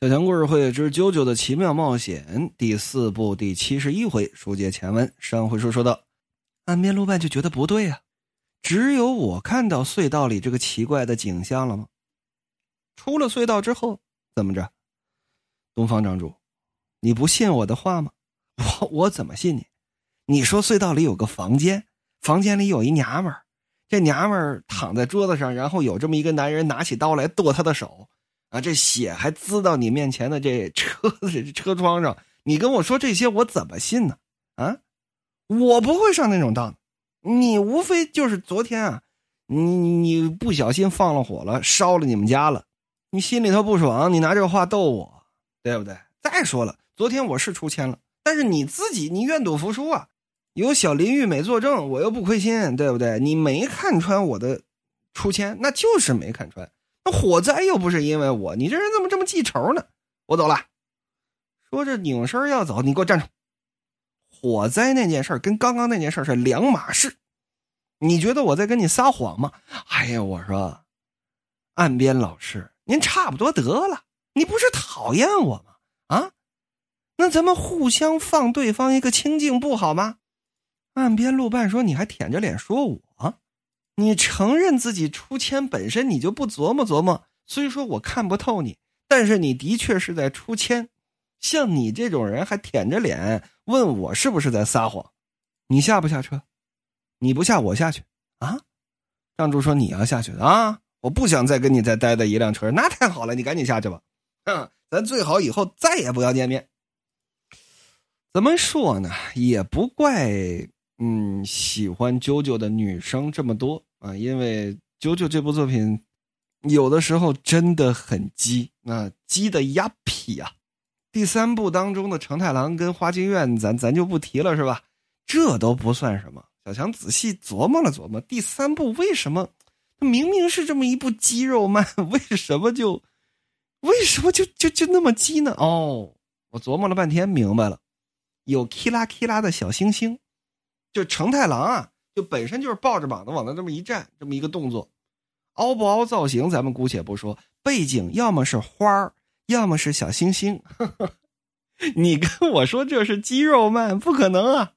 小强故事会之《啾啾的奇妙冒险》第四部第七十一回，书接前文。上回书说到，岸边路伴就觉得不对呀，只有我看到隧道里这个奇怪的景象了吗？出了隧道之后怎么着？东方长主，你不信我的话吗？我我怎么信你？你说隧道里有个房间，房间里有一娘们儿，这娘们儿躺在桌子上，然后有这么一个男人拿起刀来剁她的手。啊，这血还滋到你面前的这车子车窗上，你跟我说这些，我怎么信呢？啊，我不会上那种当，你无非就是昨天啊，你你不小心放了火了，烧了你们家了，你心里头不爽，你拿这话逗我，对不对？再说了，昨天我是出千了，但是你自己你愿赌服输啊，有小林玉美作证，我又不亏心，对不对？你没看穿我的出千，那就是没看穿。火灾又不是因为我，你这人怎么这么记仇呢？我走了。说着拧身要走，你给我站住！火灾那件事跟刚刚那件事是两码事。你觉得我在跟你撒谎吗？哎呀，我说，岸边老师，您差不多得了。你不是讨厌我吗？啊？那咱们互相放对方一个清净不好吗？岸边路伴说：“你还舔着脸说我？”你承认自己出千本身你就不琢磨琢磨，虽说我看不透你，但是你的确是在出千。像你这种人还舔着脸问我是不是在撒谎？你下不下车？你不下我下去啊？张柱说你要下去啊？我不想再跟你再待在一辆车上，那太好了，你赶紧下去吧。哼，咱最好以后再也不要见面。怎么说呢？也不怪嗯喜欢啾啾的女生这么多。啊，因为《九九》这部作品，有的时候真的很鸡啊，鸡的鸭皮啊。第三部当中的成太郎跟花京院，咱咱就不提了，是吧？这都不算什么。小强仔细琢磨了琢磨，第三部为什么明明是这么一部肌肉漫，为什么就为什么就就就那么鸡呢？哦，我琢磨了半天，明白了，有 k 拉 k 拉的小星星，就成太郎啊。就本身就是抱着膀子往那这么一站，这么一个动作，凹不凹造型咱们姑且不说，背景要么是花儿，要么是小星星。你跟我说这是肌肉漫，不可能啊！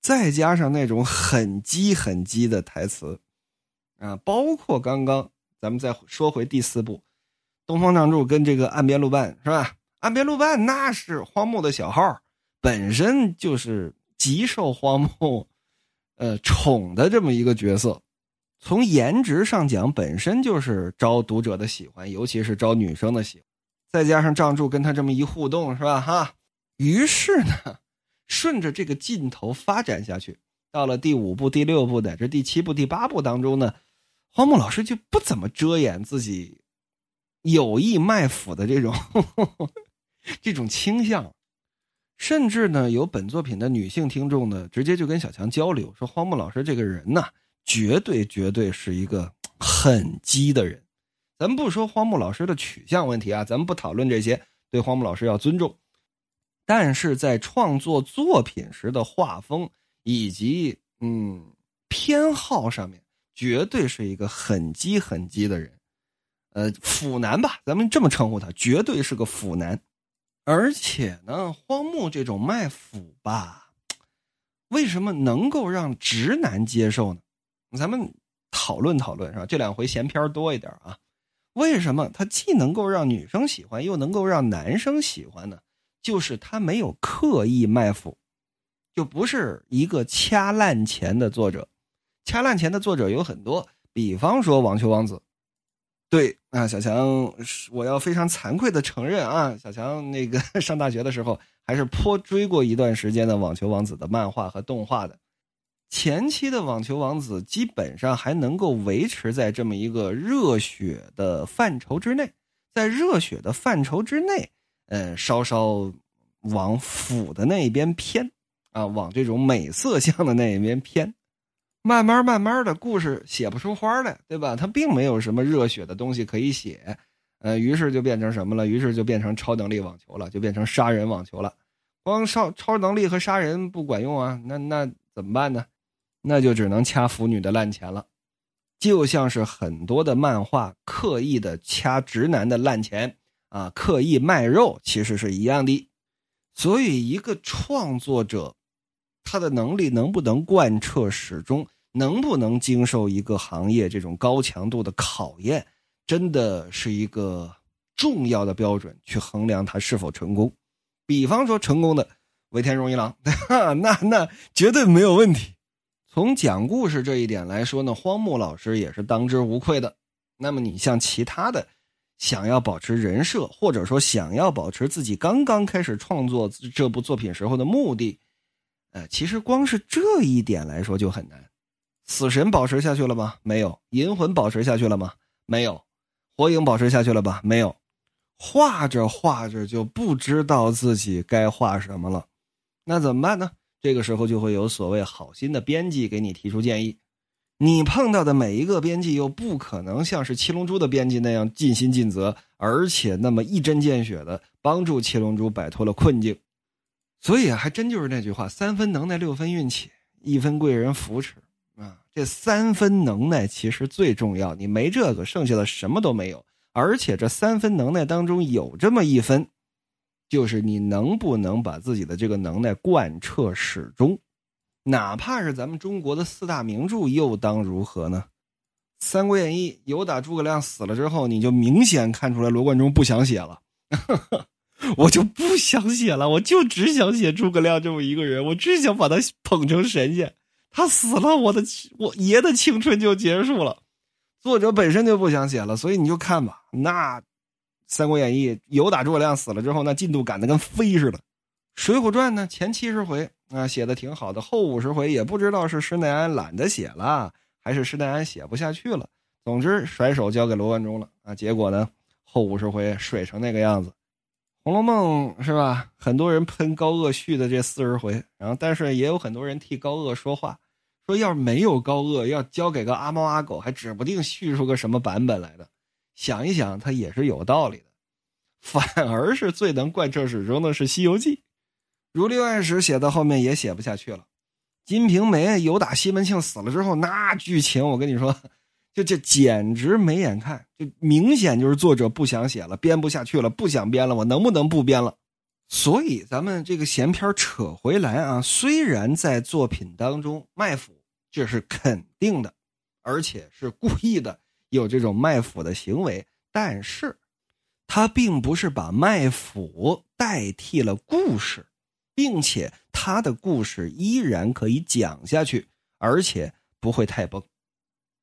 再加上那种很鸡很鸡的台词啊，包括刚刚咱们再说回第四部，东方仗助跟这个岸边路伴是吧？岸边路伴那是荒木的小号，本身就是极受荒木。呃，宠的这么一个角色，从颜值上讲，本身就是招读者的喜欢，尤其是招女生的喜欢。再加上仗助跟他这么一互动，是吧？哈，于是呢，顺着这个劲头发展下去，到了第五部、第六部乃至第七部、第八部当中呢，荒木老师就不怎么遮掩自己有意卖腐的这种 这种倾向。甚至呢，有本作品的女性听众呢，直接就跟小强交流说：“荒木老师这个人呢，绝对绝对是一个很鸡的人。咱们不说荒木老师的取向问题啊，咱们不讨论这些，对荒木老师要尊重。但是在创作作品时的画风以及嗯偏好上面，绝对是一个很鸡很鸡的人。呃，腐男吧，咱们这么称呼他，绝对是个腐男。”而且呢，荒木这种卖腐吧，为什么能够让直男接受呢？咱们讨论讨论是吧？这两回闲篇多一点啊。为什么他既能够让女生喜欢，又能够让男生喜欢呢？就是他没有刻意卖腐，就不是一个掐烂钱的作者。掐烂钱的作者有很多，比方说网球王子。对啊，小强，我要非常惭愧的承认啊，小强那个 上大学的时候还是颇追过一段时间的《网球王子》的漫画和动画的。前期的《网球王子》基本上还能够维持在这么一个热血的范畴之内，在热血的范畴之内，呃，稍稍往腐的那一边偏啊，往这种美色向的那一边偏。慢慢慢慢的故事写不出花来，对吧？他并没有什么热血的东西可以写，呃，于是就变成什么了？于是就变成超能力网球了，就变成杀人网球了。光超超能力和杀人不管用啊，那那怎么办呢？那就只能掐腐女的烂钱了，就像是很多的漫画刻意的掐直男的烂钱啊，刻意卖肉，其实是一样的。所以，一个创作者，他的能力能不能贯彻始终，能不能经受一个行业这种高强度的考验，真的是一个重要的标准，去衡量他是否成功。比方说，成功的尾田荣一郎，那那绝对没有问题。从讲故事这一点来说呢，荒木老师也是当之无愧的。那么，你像其他的，想要保持人设，或者说想要保持自己刚刚开始创作这部作品时候的目的，呃，其实光是这一点来说就很难。死神保持下去了吗？没有。银魂保持下去了吗？没有。火影保持下去了吧？没有。画着画着就不知道自己该画什么了，那怎么办呢？这个时候就会有所谓好心的编辑给你提出建议，你碰到的每一个编辑又不可能像是七龙珠的编辑那样尽心尽责，而且那么一针见血的帮助七龙珠摆脱了困境，所以，还真就是那句话：三分能耐，六分运气，一分贵人扶持啊。这三分能耐其实最重要，你没这个，剩下的什么都没有。而且这三分能耐当中有这么一分。就是你能不能把自己的这个能耐贯彻始终，哪怕是咱们中国的四大名著，又当如何呢？《三国演义》有打诸葛亮死了之后，你就明显看出来罗贯中不想写了。我就不想写了，我就只想写诸葛亮这么一个人，我只想把他捧成神仙。他死了，我的我爷的青春就结束了。作者本身就不想写了，所以你就看吧，那。《三国演义》有打诸葛亮死了之后，那进度赶得跟飞似的。《水浒传》呢，前七十回啊写的挺好的，后五十回也不知道是施耐庵懒得写了，还是施耐庵写不下去了。总之，甩手交给罗贯中了啊。结果呢，后五十回水成那个样子，《红楼梦》是吧？很多人喷高鹗续的这四十回，然后但是也有很多人替高鹗说话，说要是没有高鹗，要交给个阿猫阿狗，还指不定续出个什么版本来的。想一想，他也是有道理的，反而是最能贯彻始终的是《西游记》，如六案史写到后面也写不下去了，《金瓶梅》有打西门庆死了之后，那剧情我跟你说，就这简直没眼看，就明显就是作者不想写了，编不下去了，不想编了，我能不能不编了？所以咱们这个闲篇扯回来啊，虽然在作品当中卖腐，这是肯定的，而且是故意的。有这种卖腐的行为，但是，他并不是把卖腐代替了故事，并且他的故事依然可以讲下去，而且不会太崩，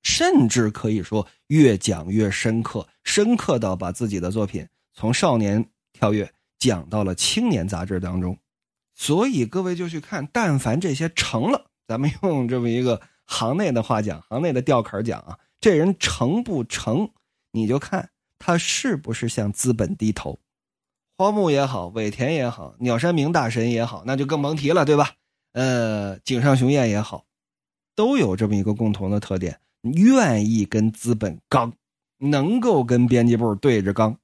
甚至可以说越讲越深刻，深刻到把自己的作品从少年跳跃讲到了青年杂志当中。所以各位就去看，但凡这些成了，咱们用这么一个行内的话讲，行内的吊坎讲啊。这人成不成，你就看他是不是向资本低头。荒木也好，尾田也好，鸟山明大神也好，那就更甭提了，对吧？呃，井上雄彦也好，都有这么一个共同的特点：愿意跟资本刚，能够跟编辑部对着刚。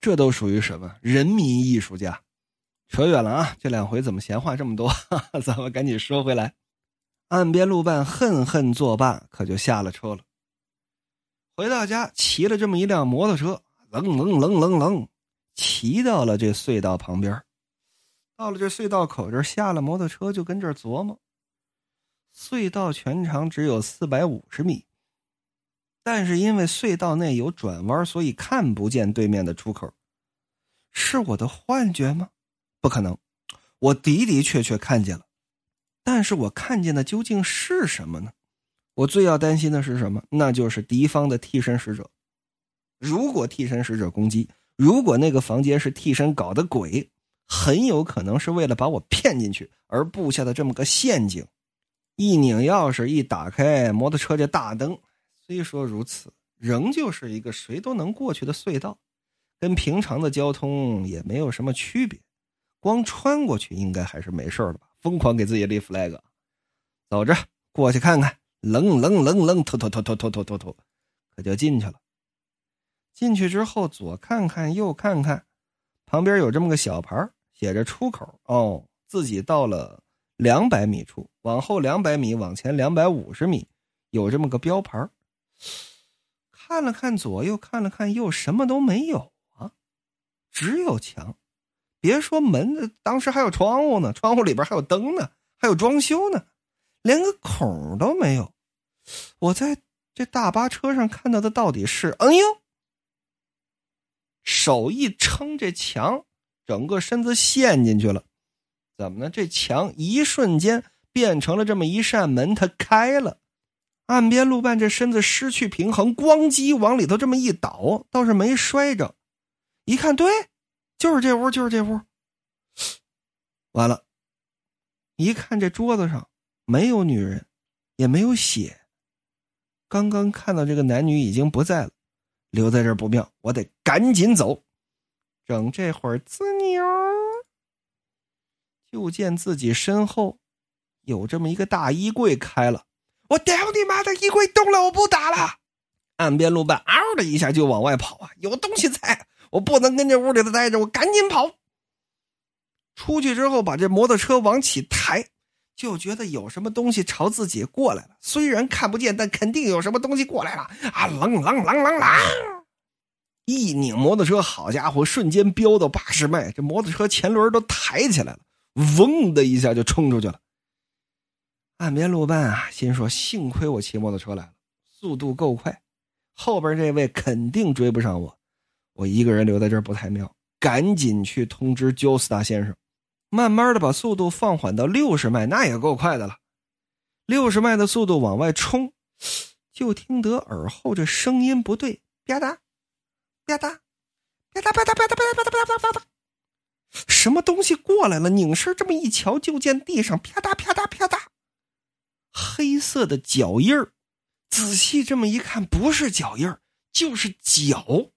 这都属于什么？人民艺术家。扯远了啊！这两回怎么闲话这么多？咱们赶紧说回来。岸边路伴恨恨作罢，可就下了车了。回到家，骑了这么一辆摩托车，楞楞楞楞楞，骑到了这隧道旁边。到了这隧道口这，下了摩托车就跟这琢磨：隧道全长只有四百五十米，但是因为隧道内有转弯，所以看不见对面的出口。是我的幻觉吗？不可能，我的的确确看见了。但是我看见的究竟是什么呢？我最要担心的是什么？那就是敌方的替身使者。如果替身使者攻击，如果那个房间是替身搞的鬼，很有可能是为了把我骗进去而布下的这么个陷阱。一拧钥匙，一打开摩托车这大灯，虽说如此，仍旧是一个谁都能过去的隧道，跟平常的交通也没有什么区别。光穿过去应该还是没事的吧？疯狂给自己立 flag，走着过去看看。愣愣愣愣，突突突突突突突突，可就进去了。进去之后，左看看，右看看，旁边有这么个小牌，写着出口。哦，自己到了两百米处，往后两百米，往前两百五十米，有这么个标牌。看了看左右，看了看右，什么都没有啊。只有墙，别说门子，当时还有窗户呢，窗户里边还有灯呢，还有装修呢，连个孔都没有。我在这大巴车上看到的到底是……哎呦！手一撑，这墙整个身子陷进去了。怎么呢？这墙一瞬间变成了这么一扇门，它开了。岸边路半这身子失去平衡，咣叽往里头这么一倒，倒是没摔着。一看，对，就是这屋，就是这屋。完了，一看这桌子上没有女人，也没有血。刚刚看到这个男女已经不在了，留在这儿不妙，我得赶紧走。整这会儿，滋妞，就见自己身后有这么一个大衣柜开了。我屌你妈的！衣柜动了，我不打了。岸边路伴嗷的一下就往外跑啊！有东西在，我不能跟这屋里头待着，我赶紧跑。出去之后，把这摩托车往起抬，就觉得有什么东西朝自己过来了。虽然看不见，但肯定有什么东西过来了啊！啷啷啷啷啷！一拧摩托车，好家伙，瞬间飙到八十迈，这摩托车前轮都抬起来了，嗡的一下就冲出去了。岸边路伴啊，心说：幸亏我骑摩托车来了，速度够快，后边这位肯定追不上我。我一个人留在这儿不太妙，赶紧去通知焦斯达先生，慢慢的把速度放缓到六十迈，那也够快的了。六十迈的速度往外冲，就听得耳后这声音不对，吧嗒，吧嗒，吧嗒吧嗒吧嗒吧嗒吧嗒吧嗒吧嗒，什么东西过来了？拧身这么一瞧，就见地上啪嗒啪嗒啪嗒。黑色的脚印儿，仔细这么一看，不是脚印儿，就是脚。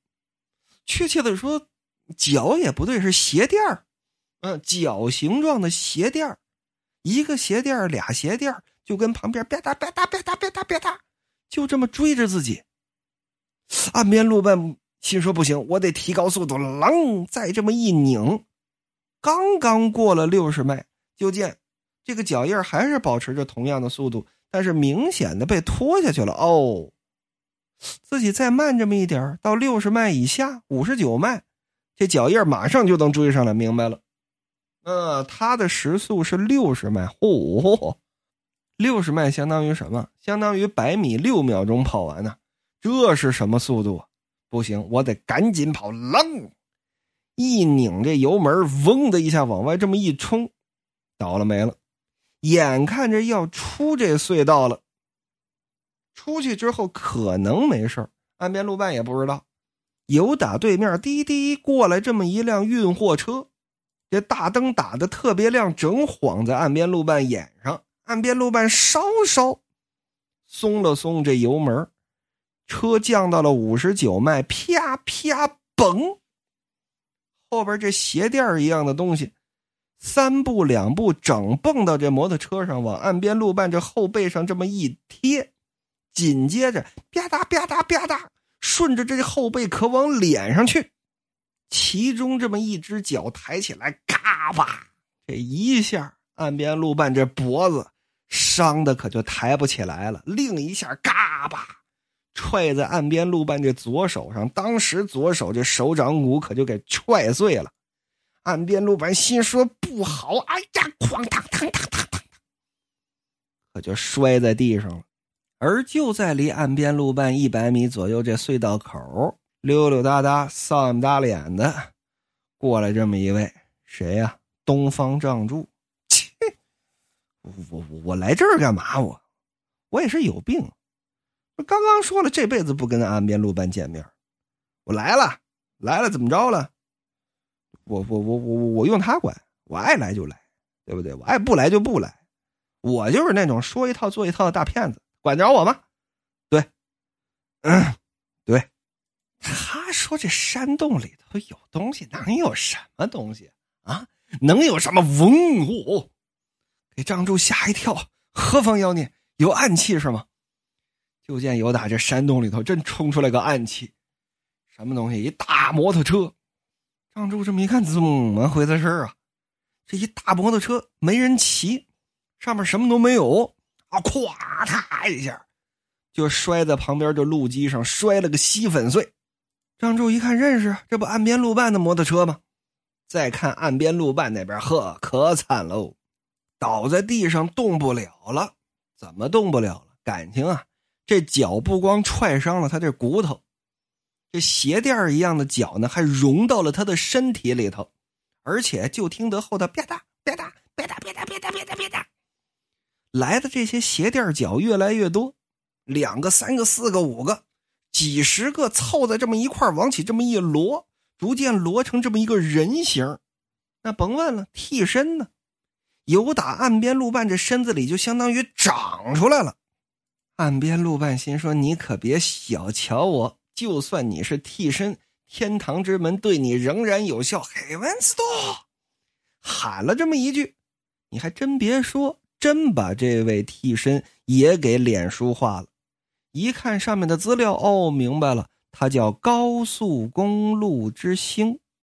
确切的说，脚也不对，是鞋垫儿。嗯，脚形状的鞋垫儿，一个鞋垫儿，俩鞋垫儿，就跟旁边吧嗒吧嗒吧嗒吧嗒吧嗒，就这么追着自己。岸边路伴心说：“不行，我得提高速度。”啷，再这么一拧，刚刚过了六十迈，就见。这个脚印还是保持着同样的速度，但是明显的被拖下去了哦。自己再慢这么一点到六十迈以下，五十九迈，这脚印马上就能追上来。明白了，嗯，他的时速是六十迈，嚯，六十迈相当于什么？相当于百米六秒钟跑完呢？这是什么速度？不行，我得赶紧跑！楞，一拧这油门，嗡的一下往外这么一冲，倒了霉了。眼看着要出这隧道了，出去之后可能没事岸边路半也不知道，有打对面滴滴过来这么一辆运货车，这大灯打的特别亮，正晃在岸边路半眼上。岸边路半稍稍松了松这油门，车降到了五十九迈，啪啪嘣，后边这鞋垫一样的东西。三步两步，整蹦到这摩托车上，往岸边路伴这后背上这么一贴，紧接着吧嗒吧嗒吧嗒，顺着这后背可往脸上去，其中这么一只脚抬起来，嘎巴，这一下岸边路伴这脖子伤的可就抬不起来了，另一下嘎巴，踹在岸边路伴这左手上，当时左手这手掌骨可就给踹碎了。岸边路板心说不好，哎呀，哐当当当当当，可就摔在地上了。而就在离岸边路半一百米左右这隧道口，溜溜达达、丧不打脸的过来这么一位，谁呀？东方仗助。切，我我我来这儿干嘛？我我也是有病。我刚刚说了，这辈子不跟岸边路伴见面。我来了，来了，怎么着了？我我我我我用他管，我爱来就来，对不对？我爱不来就不来，我就是那种说一套做一套的大骗子，管得着我吗？对，嗯，对。他说这山洞里头有东西，能有什么东西啊？能有什么文物？给张柱吓一跳，何方妖孽？有暗器是吗？就见有打这山洞里头真冲出来个暗器，什么东西？一大摩托车。张柱这么一看，怎么回事啊？这一大摩托车没人骑，上面什么都没有啊！咵嚓一下，就摔在旁边这路基上，摔了个稀粉碎。张柱一看认识，这不岸边路半的摩托车吗？再看岸边路半那边，呵，可惨喽，倒在地上动不了了。怎么动不了了？感情啊，这脚不光踹伤了他这骨头，这鞋垫一样的脚呢，还融到了他的身体里头，而且就听得后头啪嗒啪嗒啪嗒啪嗒啪嗒啪嗒啪嗒，来的这些鞋垫脚越来越多，两个、三个、四个、五个。几十个凑在这么一块往起这么一摞，逐渐摞成这么一个人形。那甭问了，替身呢？由打岸边路伴这身子里就相当于长出来了。岸边路伴心说：“你可别小瞧我，就算你是替身，天堂之门对你仍然有效。”嘿文斯多喊了这么一句，你还真别说，真把这位替身也给脸书化了。一看上面的资料，哦，明白了，他叫高速公路之星。